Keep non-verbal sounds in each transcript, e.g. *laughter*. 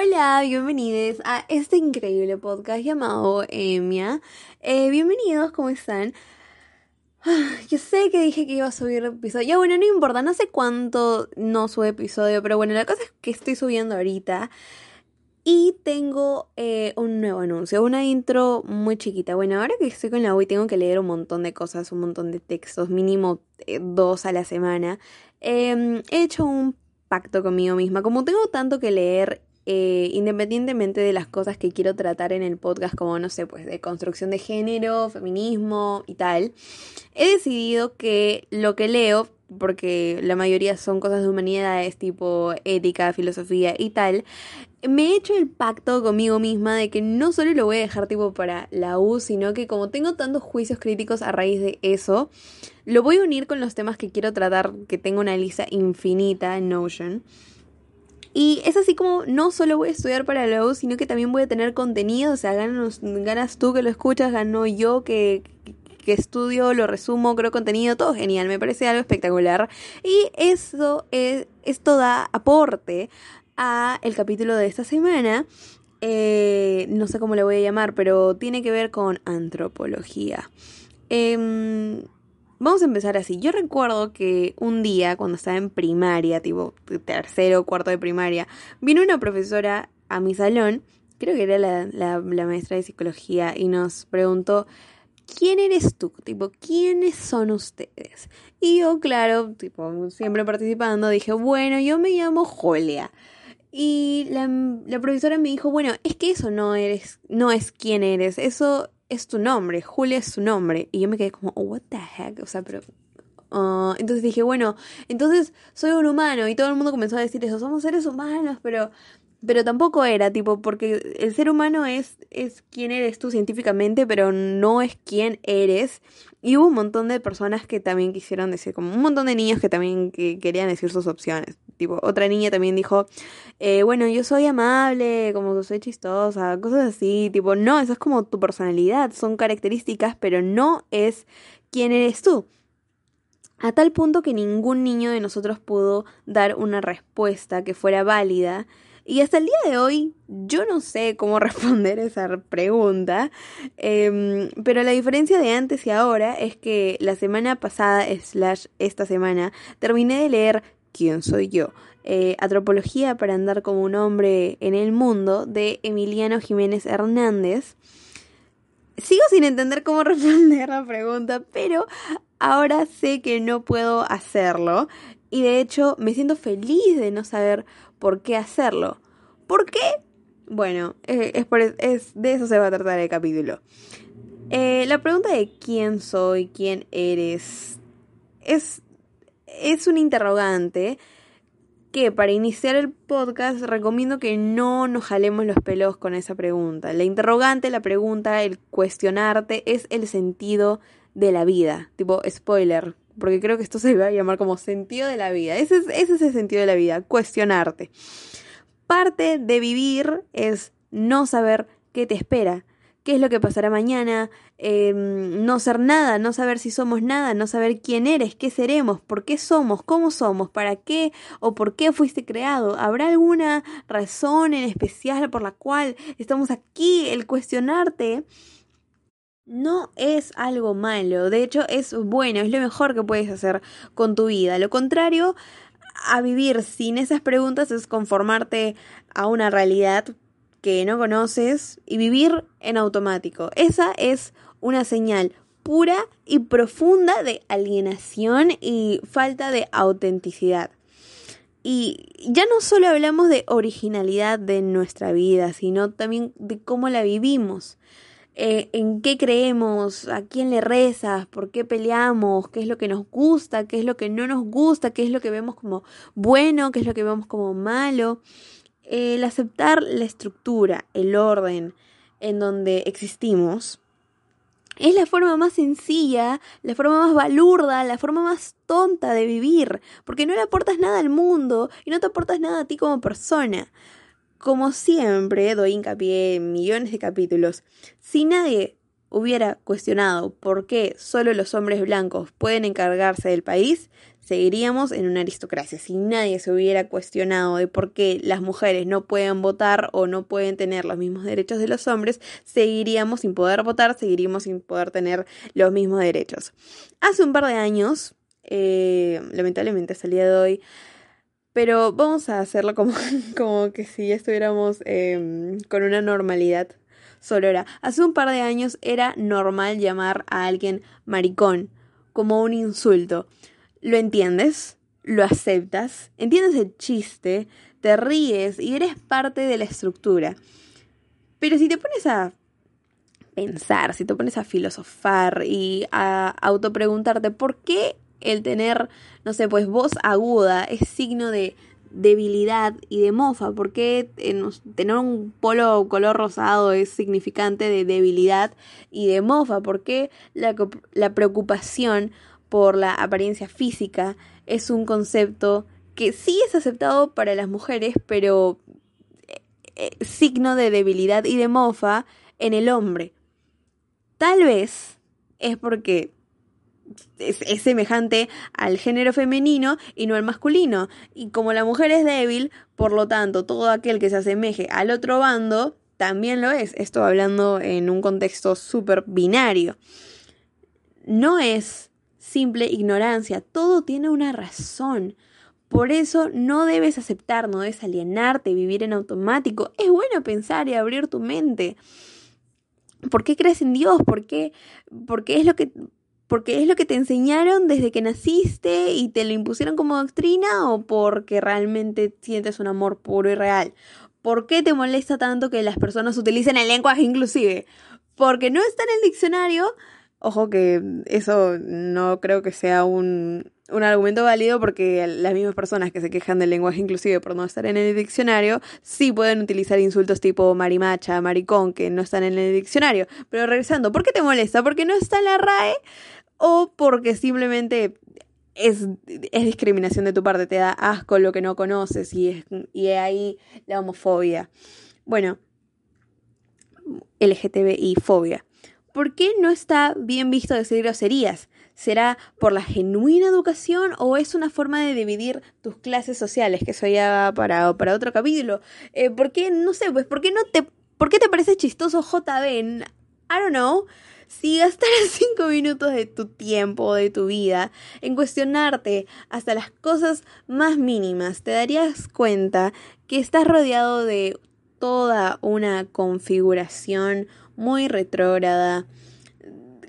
Hola, bienvenidos a este increíble podcast llamado Emia. Eh, bienvenidos, ¿cómo están? Ah, Yo sé que dije que iba a subir episodio. Ya bueno, no importa, no sé cuánto no sube episodio, pero bueno, la cosa es que estoy subiendo ahorita. Y tengo eh, un nuevo anuncio, una intro muy chiquita. Bueno, ahora que estoy con la U y tengo que leer un montón de cosas, un montón de textos, mínimo eh, dos a la semana, eh, he hecho un pacto conmigo misma. Como tengo tanto que leer eh, independientemente de las cosas que quiero tratar en el podcast, como no sé, pues de construcción de género, feminismo y tal, he decidido que lo que leo, porque la mayoría son cosas de humanidades tipo ética, filosofía y tal, me he hecho el pacto conmigo misma de que no solo lo voy a dejar tipo para la U, sino que como tengo tantos juicios críticos a raíz de eso, lo voy a unir con los temas que quiero tratar, que tengo una lista infinita en Notion. Y es así como no solo voy a estudiar para la U, sino que también voy a tener contenido. O sea, ganas, ganas tú que lo escuchas, gano yo que, que estudio, lo resumo, creo contenido, todo genial, me parece algo espectacular. Y eso es, esto da aporte a el capítulo de esta semana. Eh, no sé cómo le voy a llamar, pero tiene que ver con antropología. Eh, Vamos a empezar así. Yo recuerdo que un día, cuando estaba en primaria, tipo tercero o cuarto de primaria, vino una profesora a mi salón, creo que era la, la, maestra de psicología, y nos preguntó, ¿quién eres tú? Tipo, ¿quiénes son ustedes? Y yo, claro, tipo, siempre participando, dije, bueno, yo me llamo Julia. Y la, la profesora me dijo, bueno, es que eso no eres, no es quién eres, eso es tu nombre, Julia es tu nombre. Y yo me quedé como, oh, what the heck, o sea, pero... Uh, entonces dije, bueno, entonces soy un humano y todo el mundo comenzó a decir eso, somos seres humanos, pero pero tampoco era, tipo, porque el ser humano es, es quién eres tú científicamente, pero no es quién eres. Y hubo un montón de personas que también quisieron decir, como un montón de niños que también que querían decir sus opciones. Tipo, otra niña también dijo, eh, bueno, yo soy amable, como que soy chistosa, cosas así. Tipo, no, eso es como tu personalidad, son características, pero no es quién eres tú. A tal punto que ningún niño de nosotros pudo dar una respuesta que fuera válida. Y hasta el día de hoy yo no sé cómo *laughs* responder esa pregunta, eh, pero la diferencia de antes y ahora es que la semana pasada, slash esta semana, terminé de leer ¿Quién soy yo? Eh, Antropología para andar como un hombre en el mundo de Emiliano Jiménez Hernández. Sigo sin entender cómo *laughs* responder la pregunta, pero ahora sé que no puedo hacerlo y de hecho me siento feliz de no saber por qué hacerlo. ¿Por qué? Bueno, eh, es, de eso se va a tratar el capítulo. Eh, la pregunta de quién soy, quién eres, es, es un interrogante que para iniciar el podcast recomiendo que no nos jalemos los pelos con esa pregunta. La interrogante, la pregunta, el cuestionarte es el sentido de la vida. Tipo, spoiler, porque creo que esto se va a llamar como sentido de la vida. Ese es, ese es el sentido de la vida, cuestionarte. Parte de vivir es no saber qué te espera, qué es lo que pasará mañana, eh, no ser nada, no saber si somos nada, no saber quién eres, qué seremos, por qué somos, cómo somos, para qué o por qué fuiste creado. ¿Habrá alguna razón en especial por la cual estamos aquí? El cuestionarte no es algo malo, de hecho es bueno, es lo mejor que puedes hacer con tu vida. Lo contrario a vivir sin esas preguntas es conformarte a una realidad que no conoces y vivir en automático. Esa es una señal pura y profunda de alienación y falta de autenticidad. Y ya no solo hablamos de originalidad de nuestra vida, sino también de cómo la vivimos. Eh, en qué creemos, a quién le rezas, por qué peleamos, qué es lo que nos gusta, qué es lo que no nos gusta, qué es lo que vemos como bueno, qué es lo que vemos como malo. El aceptar la estructura, el orden en donde existimos, es la forma más sencilla, la forma más balurda, la forma más tonta de vivir, porque no le aportas nada al mundo y no te aportas nada a ti como persona. Como siempre, doy hincapié en millones de capítulos, si nadie hubiera cuestionado por qué solo los hombres blancos pueden encargarse del país, seguiríamos en una aristocracia. Si nadie se hubiera cuestionado de por qué las mujeres no pueden votar o no pueden tener los mismos derechos de los hombres, seguiríamos sin poder votar, seguiríamos sin poder tener los mismos derechos. Hace un par de años, eh, lamentablemente es el día de hoy, pero vamos a hacerlo como, *laughs* como que si estuviéramos em, con una normalidad era Hace un par de años era normal llamar a alguien maricón como un insulto. ¿Lo entiendes? ¿Lo aceptas? ¿Entiendes el chiste? Te ríes y eres parte de la estructura. Pero si te pones a pensar, si te pones a filosofar y a autopreguntarte por qué el tener, no sé, pues voz aguda es signo de debilidad y de mofa. porque tener un polo color rosado es significante de debilidad y de mofa? porque la, la preocupación por la apariencia física es un concepto que sí es aceptado para las mujeres, pero eh, eh, signo de debilidad y de mofa en el hombre. Tal vez es porque es, semejante al género femenino y no al masculino. Y como la mujer es débil, por lo tanto, todo aquel que se asemeje al otro bando también lo es. Esto hablando en un contexto súper binario. No es simple ignorancia, todo tiene una razón. Por eso no debes aceptar, no debes alienarte, vivir en automático. Es bueno pensar y abrir tu mente. ¿Por qué crees en Dios? ¿Por qué? Porque es lo que es lo que te enseñaron desde que naciste y te lo impusieron como doctrina o porque realmente sientes un amor puro y real. ¿Por qué te molesta tanto que las personas utilicen el lenguaje inclusive? Porque no está en el diccionario. Ojo que eso no creo que sea un, un argumento válido porque las mismas personas que se quejan del lenguaje inclusive por no estar en el diccionario sí pueden utilizar insultos tipo marimacha, maricón que no están en el diccionario. Pero regresando, ¿por qué te molesta? Porque no está en la RAE o porque simplemente es, es, discriminación de tu parte, te da asco lo que no conoces y es, y ahí la homofobia. Bueno, LGTBI fobia. ¿Por qué no está bien visto decir groserías? ¿Será por la genuina educación o es una forma de dividir tus clases sociales? Que eso ya para, para otro capítulo. Eh, ¿Por qué, no sé, pues, ¿por qué no te, por qué te parece chistoso JB? I don't know si gastaras *laughs* cinco minutos de tu tiempo, de tu vida, en cuestionarte hasta las cosas más mínimas, te darías cuenta que estás rodeado de toda una configuración muy retrógrada,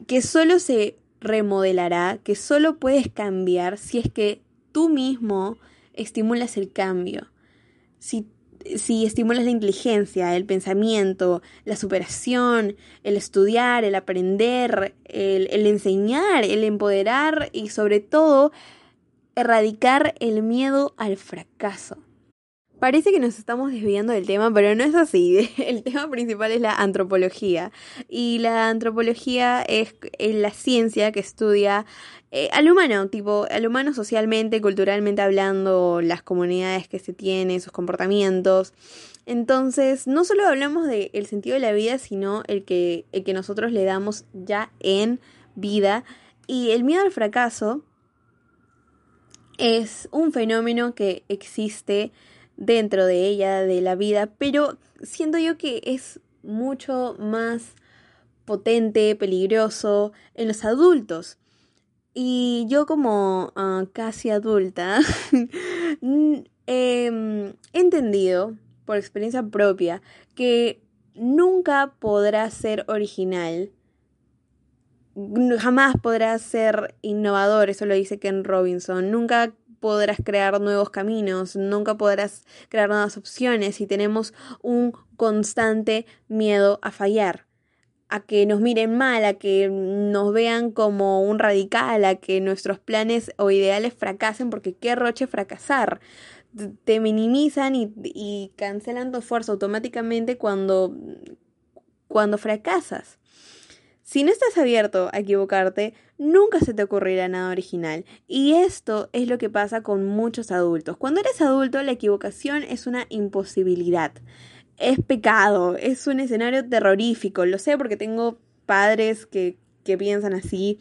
que solo se remodelará, que solo puedes cambiar si es que tú mismo estimulas el cambio. Si si estimulas la inteligencia, el pensamiento, la superación, el estudiar, el aprender, el, el, enseñar, el empoderar y sobre todo erradicar el miedo al fracaso. Parece que nos estamos desviando del tema, pero no es así. *laughs* El tema principal es la antropología. Y la antropología es, la ciencia que estudia eh, al humano, tipo, al humano socialmente, culturalmente hablando, las comunidades que se tienen, sus comportamientos. Entonces, no solo hablamos del sentido de la vida, sino el que, el que nosotros le damos ya en vida. Y el miedo al fracaso es un fenómeno que existe dentro de ella, de la vida, pero siento yo que es mucho más potente, peligroso en los adultos. Y yo como ah, casi adulta *laughs* he entendido por experiencia propia que nunca podrás ser original, jamás podrás ser innovador, eso lo dice Ken Robinson, nunca podrás crear nuevos caminos, nunca podrás crear nuevas opciones y tenemos un constante miedo a fallar, a que nos miren mal, a que nos vean como un radical, a que nuestros planes o ideales fracasen, porque qué roche fracasar. te minimizan y, y cancelan tu esfuerzo automáticamente cuando, cuando fracasas. Si no estás abierto a equivocarte, nunca se te ocurrirá nada original. Y esto es lo que pasa con muchos adultos. Cuando eres adulto, la equivocación es una imposibilidad. Es pecado, es un escenario terrorífico. Lo sé porque tengo padres que, que piensan así.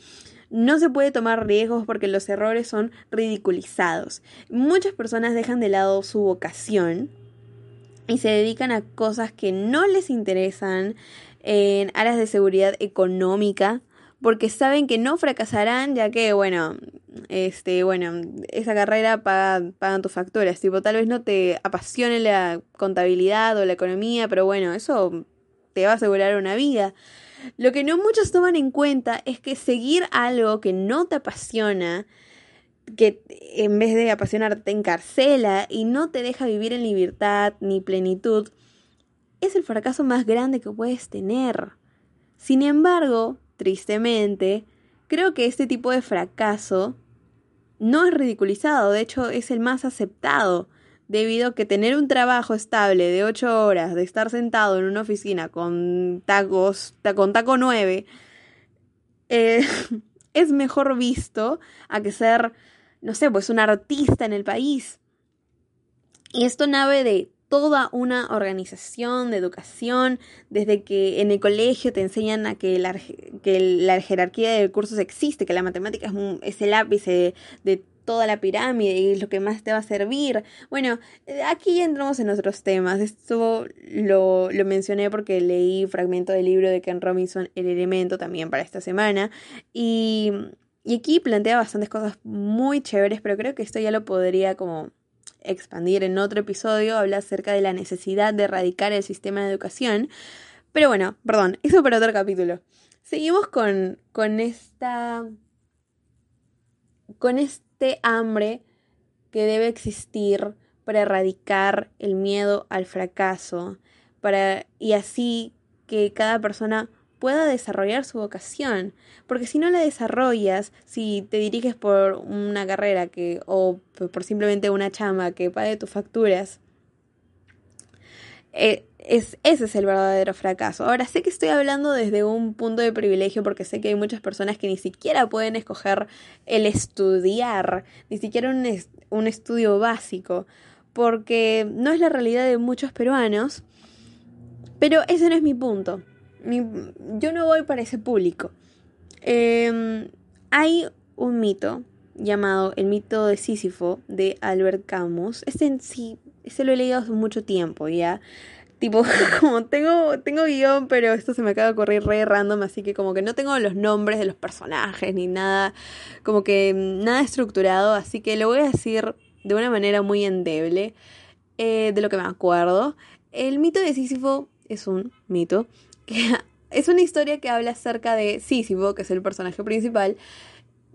No se puede tomar riesgos porque los errores son ridiculizados. Muchas personas dejan de lado su vocación y se dedican a cosas que no les interesan en áreas de seguridad económica porque saben que no fracasarán ya que bueno este bueno esa carrera paga, pagan tus facturas. Tipo tal vez no te apasione la contabilidad o la economía pero bueno eso te va a asegurar una vida. Lo que no muchos toman en cuenta es que seguir algo que no te apasiona que en vez de apasionarte te encarcela y no te deja vivir en libertad ni plenitud es el fracaso más grande que puedes tener. Sin embargo, tristemente, creo que este tipo de fracaso no es ridiculizado, de hecho es el más aceptado, debido a que tener un trabajo estable de 8 horas, de estar sentado en una oficina con tacos, con taco 9, eh, *laughs* es mejor visto a que ser, no sé, pues un artista en el país. Y esto nace de toda una organización de educación, desde que en el colegio te enseñan a que la, que la jerarquía de cursos existe, que la matemática es, es el ápice de, toda la pirámide y es lo que más te va a servir. Bueno, aquí entramos en otros temas. Esto lo, lo mencioné porque leí fragmento del libro de Ken Robinson, El elemento, también para esta semana. Y, y aquí plantea bastantes cosas muy chéveres, pero creo que esto ya lo podría como expandir en otro episodio, habla acerca de la necesidad de erradicar el sistema de educación. Pero bueno, perdón, *laughs* eso para otro capítulo. Seguimos con, con esta. con este hambre que debe existir para erradicar el miedo al fracaso. Para, y así que cada persona pueda desarrollar su vocación. Porque si no la desarrollas, si te diriges por una carrera que, o por simplemente una chama que pague tus facturas, eh, es, ese es el verdadero fracaso. Ahora sé que estoy hablando desde un punto de privilegio porque sé que hay muchas personas que ni siquiera pueden escoger el estudiar, ni siquiera un, un estudio básico, porque no es la realidad de muchos peruanos, pero ese no es mi punto yo no voy para ese público. Em, hay un mito llamado El mito de Sísifo de Albert Camus. Este en sí, este lo he leído hace mucho tiempo ya. Tipo, *laughs* como tengo, tengo guion, pero esto se me acaba de ocurrir re random, así que como que no tengo los nombres de los personajes ni nada, como que nada estructurado, así que lo voy a decir de una manera muy endeble eh, de lo que me acuerdo. El mito de Sísifo es un mito *laughs* es una historia que habla acerca de Sísifo, que es el personaje principal,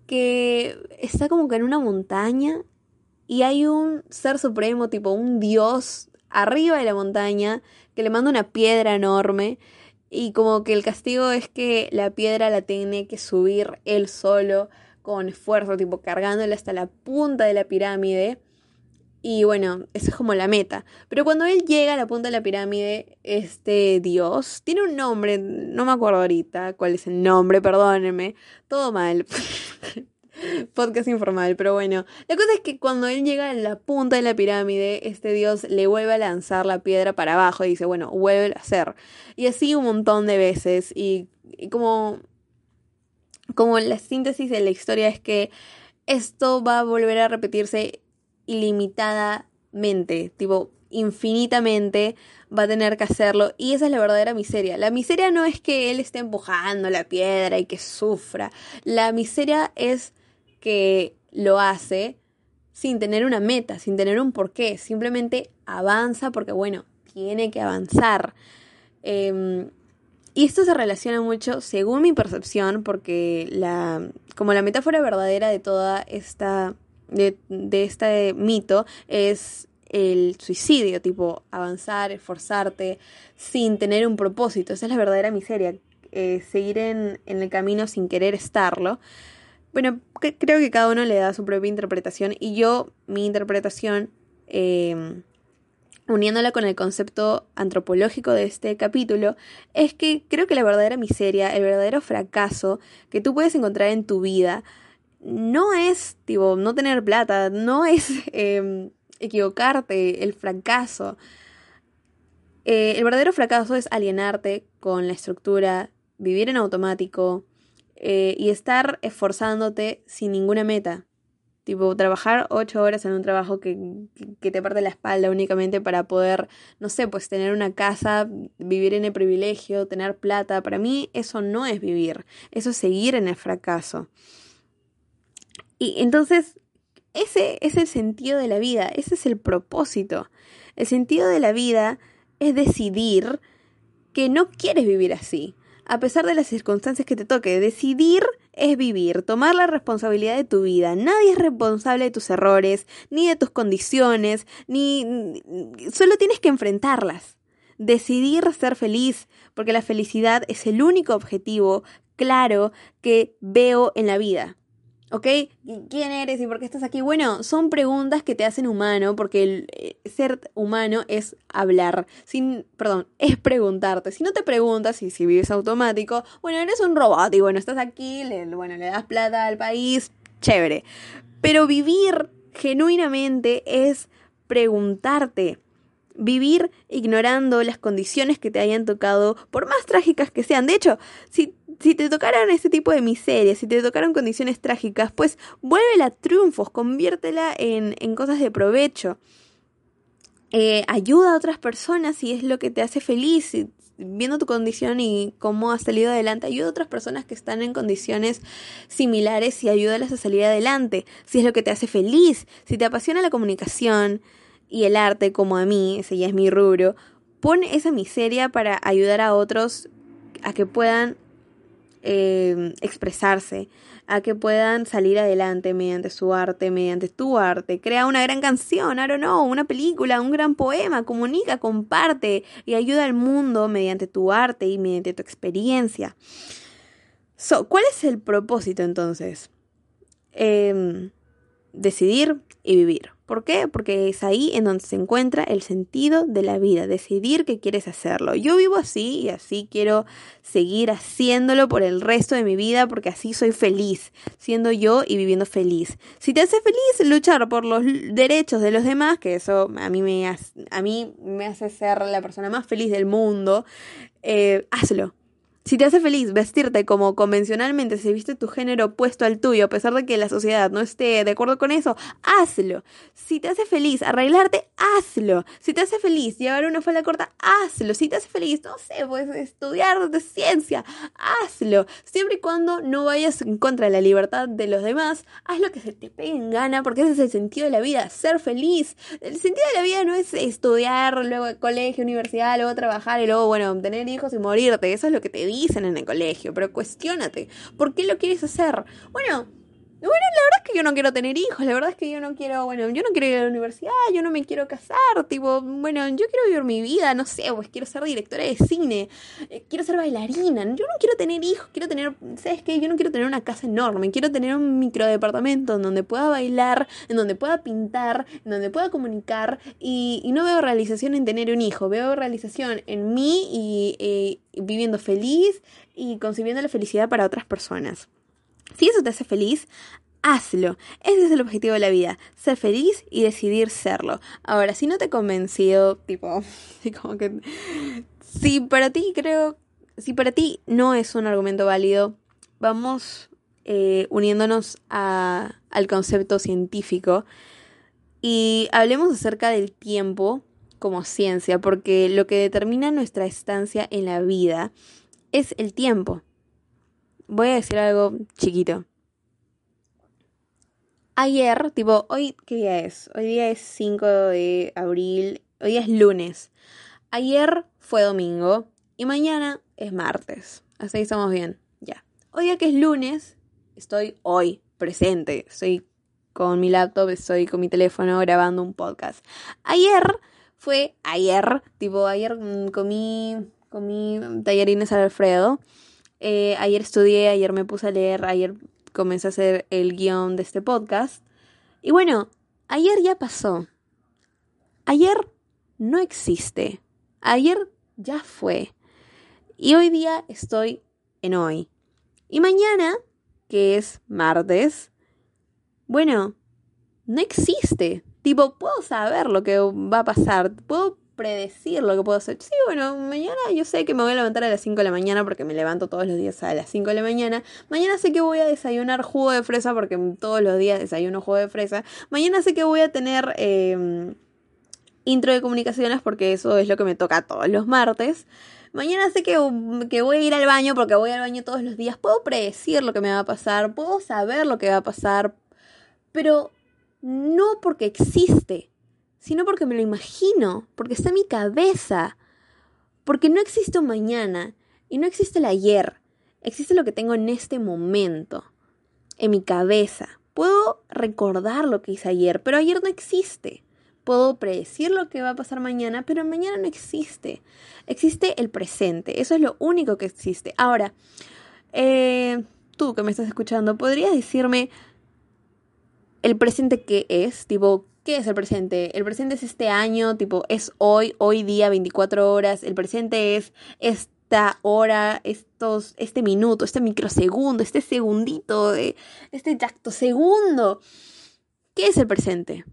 que está como que en una montaña y hay un ser supremo, tipo un dios, arriba de la montaña, que le manda una piedra enorme y como que el castigo es que la piedra la tiene que subir él solo con esfuerzo, tipo cargándola hasta la punta de la pirámide y bueno, esa es como la meta. Pero cuando él llega a la punta de la pirámide, este dios tiene un nombre, no me acuerdo ahorita cuál es el nombre, perdónenme. Todo mal. *laughs* Podcast informal, pero bueno. La cosa es que cuando él llega a la punta de la pirámide, este dios le vuelve a lanzar la piedra para abajo y dice, bueno, vuelve a hacer. Y así un montón de veces. Y, y como, como la síntesis de la historia es que esto va a volver a repetirse ilimitadamente, tipo infinitamente va a tener que hacerlo y esa es la verdadera miseria. La miseria no es que él esté empujando la piedra y que sufra. La miseria es que lo hace sin tener una meta, sin tener un porqué. Simplemente avanza porque, bueno, tiene que avanzar. Em, y esto se relaciona mucho, según mi percepción, porque la, como la metáfora verdadera de toda esta de, este mito es el suicidio, tipo avanzar, esforzarte sin tener un propósito. Esa es la verdadera miseria, eh, seguir en, el camino sin querer estarlo. Bueno, creo que cada uno le da su propia interpretación y yo, mi interpretación em, uniéndola con el concepto antropológico de este capítulo, es que creo que la verdadera miseria, el verdadero fracaso que tú puedes encontrar en tu vida, no es, tipo, no tener plata, no es *laughs* em, equivocarte, el fracaso. Eh, el verdadero fracaso es alienarte con la estructura, vivir en automático eh, y estar esforzándote sin ninguna meta. Tipo, trabajar ocho horas en un trabajo que, que, te parte la espalda únicamente para poder, no sé, pues tener una casa, vivir en el privilegio, tener plata. Para mí eso no es vivir, eso es seguir en el fracaso. Y entonces, ese es el sentido de la vida, ese es el propósito. El sentido de la vida es decidir que no quieres vivir así, a pesar de las circunstancias que te toque. Decidir es vivir, tomar la responsabilidad de tu vida. Nadie es responsable de tus errores, ni de tus condiciones, ni... solo tienes que enfrentarlas. Decidir ser feliz, porque la felicidad es el único objetivo claro que veo en la vida. ¿Ok? ¿Quién eres y por qué estás aquí? Bueno, son preguntas que te hacen humano, porque el eh, ser humano es hablar, sin, perdón, es preguntarte. Si no te preguntas y si vives automático, bueno, eres un robot y bueno, estás aquí, le, bueno, le das plata al país, chévere. Pero vivir genuinamente es preguntarte, vivir ignorando las condiciones que te hayan tocado, por más trágicas que sean. De hecho, si si te tocaran este tipo de miserias, si te tocaron condiciones trágicas, pues vuélvela a triunfos, conviértela en, en cosas de provecho. Eh, ayuda a otras personas si es lo que te hace feliz, viendo tu condición y cómo has salido adelante, ayuda a otras personas que están en condiciones similares y ayúdalas a salir adelante, si es lo que te hace feliz, si te apasiona la comunicación y el arte como a mí, ese ya es mi rubro, pon esa miseria para ayudar a otros a que puedan Em, expresarse, a que puedan salir adelante mediante su arte, mediante tu arte. Crea una gran canción, I don't know, una película, un gran poema, comunica, comparte y ayuda al mundo mediante tu arte y mediante tu experiencia. So, ¿Cuál es el propósito entonces? Em, decidir y vivir. ¿Por qué? Porque es ahí en donde se encuentra el sentido de la vida, decidir que quieres hacerlo. Yo vivo así y así quiero seguir haciéndolo por el resto de mi vida porque así soy feliz, siendo yo y viviendo feliz. Si te hace feliz luchar por los derechos de los demás, que eso a mí me hace, a mí me hace ser la persona más feliz del mundo, eh, hazlo si te hace feliz vestirte como convencionalmente se viste tu género opuesto al tuyo, a pesar de que la sociedad no esté de acuerdo con eso, hazlo. Si te hace feliz arreglarte, hazlo. Si te hace feliz llevar una falda corta, hazlo. Si te hace feliz, no sé, pues estudiar de ciencia, hazlo. Siempre y cuando no vayas en contra de la libertad de los demás, haz lo que se te pegue en gana, porque ese es el sentido de la vida, ser feliz. El sentido de la vida no es estudiar, luego colegio, universidad, luego trabajar y luego, bueno, tener hijos y morirte. Eso es lo que te dicen en el colegio, pero cuestionate, ¿por qué lo quieres hacer? Bueno, bueno, la verdad es que yo no quiero tener hijos, la verdad es que yo no quiero, bueno, yo no quiero ir a la universidad, yo no me quiero casar, tipo, bueno, yo quiero vivir mi vida, no sé, pues quiero ser directora de cine, eh, quiero ser bailarina, yo no quiero tener hijos, quiero tener, ¿sabes qué? Yo no quiero tener una casa enorme, quiero tener un microdepartamento en donde pueda bailar, en donde pueda pintar, en donde pueda comunicar y, no veo realización en tener un hijo, veo realización en mí y eh, viviendo feliz y concibiendo la felicidad para otras personas. Si eso te hace feliz, hazlo. Ese es el objetivo de la vida, ser feliz y decidir serlo. Ahora, si no te he convencido, tipo, *laughs* como que... Si para ti creo, si para ti no es un argumento válido, vamos eh, uniéndonos a, al concepto científico y hablemos acerca del tiempo como ciencia, porque lo que determina nuestra estancia en la vida es el tiempo voy a decir algo chiquito. Ayer, tipo, hoy, ¿qué día es? Hoy día es 5 de abril, hoy día es lunes. Ayer fue domingo y mañana es martes. Así estamos bien, ya. Hoy día que es lunes, estoy hoy presente. Estoy con mi laptop, estoy con mi teléfono grabando un podcast. Ayer fue ayer, tipo, ayer mm, comí, comí tallarines al Alfredo. Eh, ayer estudié, ayer me puse a leer, ayer comencé a hacer el guion de este podcast. Y bueno, ayer ya pasó. ayer no existe. Ayer ya fue. Y hoy día estoy en hoy. Y mañana, que es martes, bueno, no existe. Tipo, puedo saber lo que va a pasar. Puedo predecir lo que puedo hacer. Sí, bueno, mañana yo sé que me voy a levantar a las 5 de la mañana porque me levanto todos los días a las 5 de la mañana. Mañana sé que voy a desayunar jugo de fresa porque todos los días desayuno jugo de fresa. Mañana sé que voy a tener em, intro de comunicaciones porque eso es lo que me toca todos los martes. Mañana sé que, que, voy a ir al baño porque voy al baño todos los días. Puedo predecir lo que me va a pasar, puedo saber lo que va a pasar, pero no porque existe sino porque me lo imagino, porque está en mi cabeza, porque no existe mañana y no existe el ayer, existe lo que tengo en este momento, en mi cabeza. Puedo recordar lo que hice ayer, pero ayer no existe. Puedo predecir lo que va a pasar mañana, pero mañana no existe. Existe el presente, eso es lo único que existe. Ahora, eh, tú que me estás escuchando, ¿podrías decirme el presente qué es? Tipo, ¿Qué es el presente? El presente es este año, tipo, es hoy, hoy día, 24 horas. El presente es esta hora, estos, este minuto, este microsegundo, este segundito, este segundo. ¿Qué es el presente?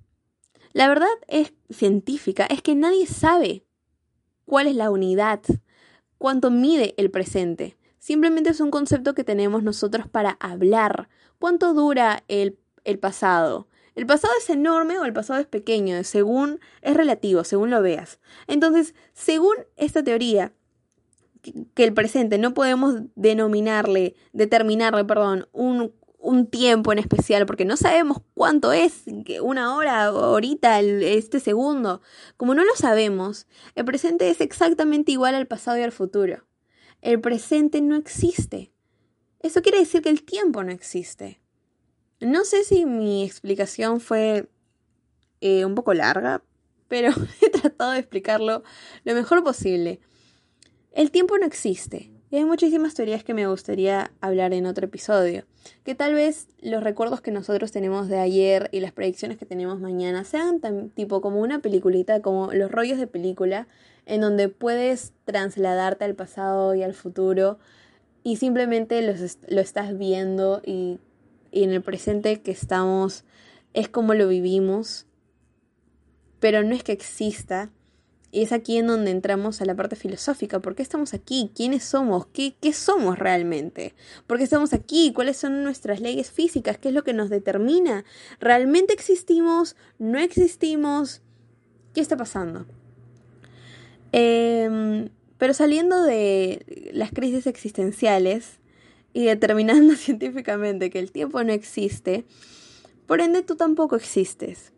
La verdad es científica, es que nadie sabe cuál es la unidad, cuánto mide el presente. Simplemente es un concepto que tenemos nosotros para hablar. ¿Cuánto dura el, el pasado? El pasado es enorme o el pasado es pequeño, según es relativo, según lo veas. Entonces, según esta teoría, que el presente no podemos denominarle, determinarle, perdón, un, un tiempo en especial, porque no sabemos cuánto es, una hora, ahorita, este segundo. Como no lo sabemos, el presente es exactamente igual al pasado y al futuro. El presente no existe. Eso quiere decir que el tiempo no existe. No sé si mi explicación fue eh, un poco larga, pero *laughs* he tratado de explicarlo lo mejor posible. El tiempo no existe. Y hay muchísimas teorías que me gustaría hablar en otro episodio. Que tal vez los recuerdos que nosotros tenemos de ayer y las predicciones que tenemos mañana sean tan, tipo como una peliculita, como los rollos de película, en donde puedes trasladarte al pasado y al futuro y simplemente los, lo estás viendo y y en el presente que estamos es como lo vivimos, pero no es que exista. Y es aquí en donde entramos a la parte filosófica. ¿Por qué estamos aquí? ¿Quiénes somos? ¿Qué, ¿Qué somos realmente? ¿Por qué estamos aquí? ¿Cuáles son nuestras leyes físicas? ¿Qué es lo que nos determina? ¿Realmente existimos? ¿No existimos? ¿Qué está pasando? Em, pero saliendo de las crisis existenciales, y determinando *laughs* científicamente que el tiempo no existe, por ende tú tampoco existes.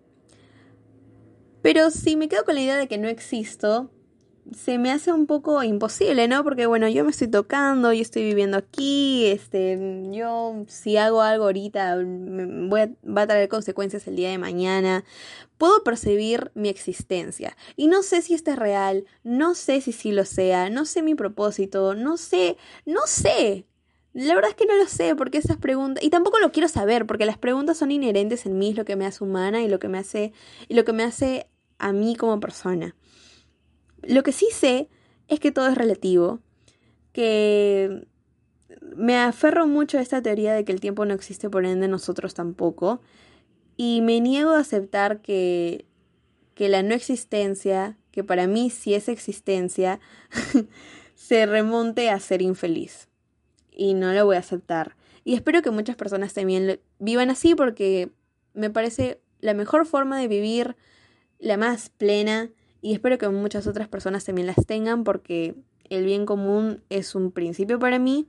Pero si me quedo con la idea de que no existo, se me hace un poco imposible, ¿no? Porque bueno, yo me estoy tocando, yo estoy viviendo aquí, este, yo si hago algo ahorita va a traer consecuencias el día de mañana. Puedo percibir mi existencia y no sé si esto es real, no sé si sí lo sea, no sé mi propósito, no sé, no sé, la verdad es que no lo sé, porque esas preguntas, y tampoco lo quiero saber, porque las preguntas son inherentes en mí, es lo que me hace humana y lo que me hace, y lo que me hace a mí como persona. Lo que sí sé es que todo es relativo, que me aferro mucho a esta teoría de que el tiempo no existe, por ende nosotros tampoco, y me niego a aceptar que, que la no existencia, que para mí sí es existencia, *laughs* se remonte a ser infeliz y no lo voy a aceptar. Y espero que muchas personas también vivan así porque me parece la mejor forma de vivir, la más plena, y espero que muchas otras personas también las tengan porque el bien común es un principio para mí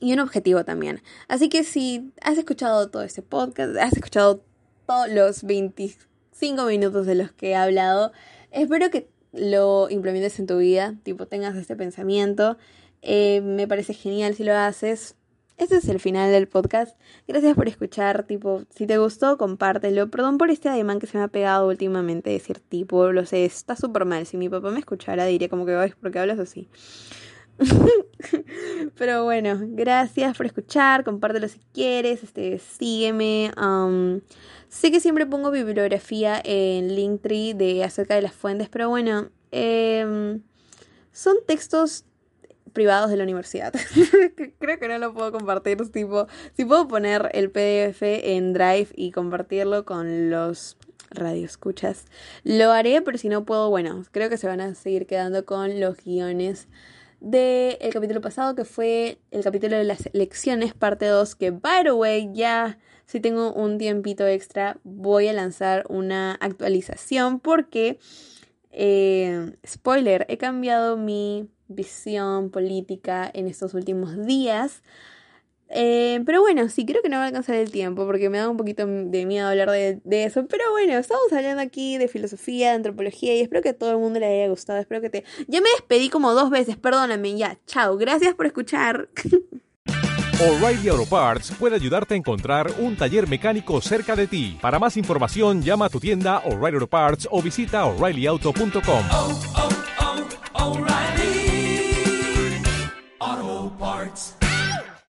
y un objetivo también. Así que si has escuchado todo este podcast, has escuchado todos los 25 minutos de los que he hablado, espero que lo implementes en tu vida, tipo tengas este pensamiento eh, me parece genial si lo haces. Este es el final del podcast. Gracias por escuchar, tipo, si te gustó, compártelo. Perdón por este ademán que se me ha pegado últimamente, decir tipo, lo sé, está súper mal. Si mi papá me escuchara, diría como que, ¿por qué hablas así? *laughs* Pero bueno, gracias por escuchar, compártelo si quieres, este, sígueme. Um, sé que siempre pongo bibliografía en Linktree de acerca de las fuentes, pero bueno, em, son textos privados de la universidad. *laughs* Creo que no lo puedo compartir, tipo, si puedo poner el PDF en Drive y compartirlo con los radioescuchas, lo haré, pero si no puedo, bueno, creo que se van a seguir quedando con los guiones del capítulo pasado, que fue el capítulo de las elecciones, parte 2, que, by the way, ya si tengo un tiempito extra, voy a lanzar una actualización porque, eh, spoiler, he cambiado mi visión política en estos últimos días. Eh, pero bueno, sí, creo que no va a alcanzar el tiempo porque me da un poquito de miedo hablar de, eso. Pero bueno, estamos hablando aquí de filosofía, de antropología y espero que a todo el mundo le haya gustado. Espero que te... Ya me despedí como dos veces, perdóname, ya, chao, gracias por escuchar. O'Reilly Auto Parts puede ayudarte a encontrar un taller mecánico cerca de ti. Para más información, llama a tu tienda O'Reilly Auto Parts o visita oreillyauto.com. It's.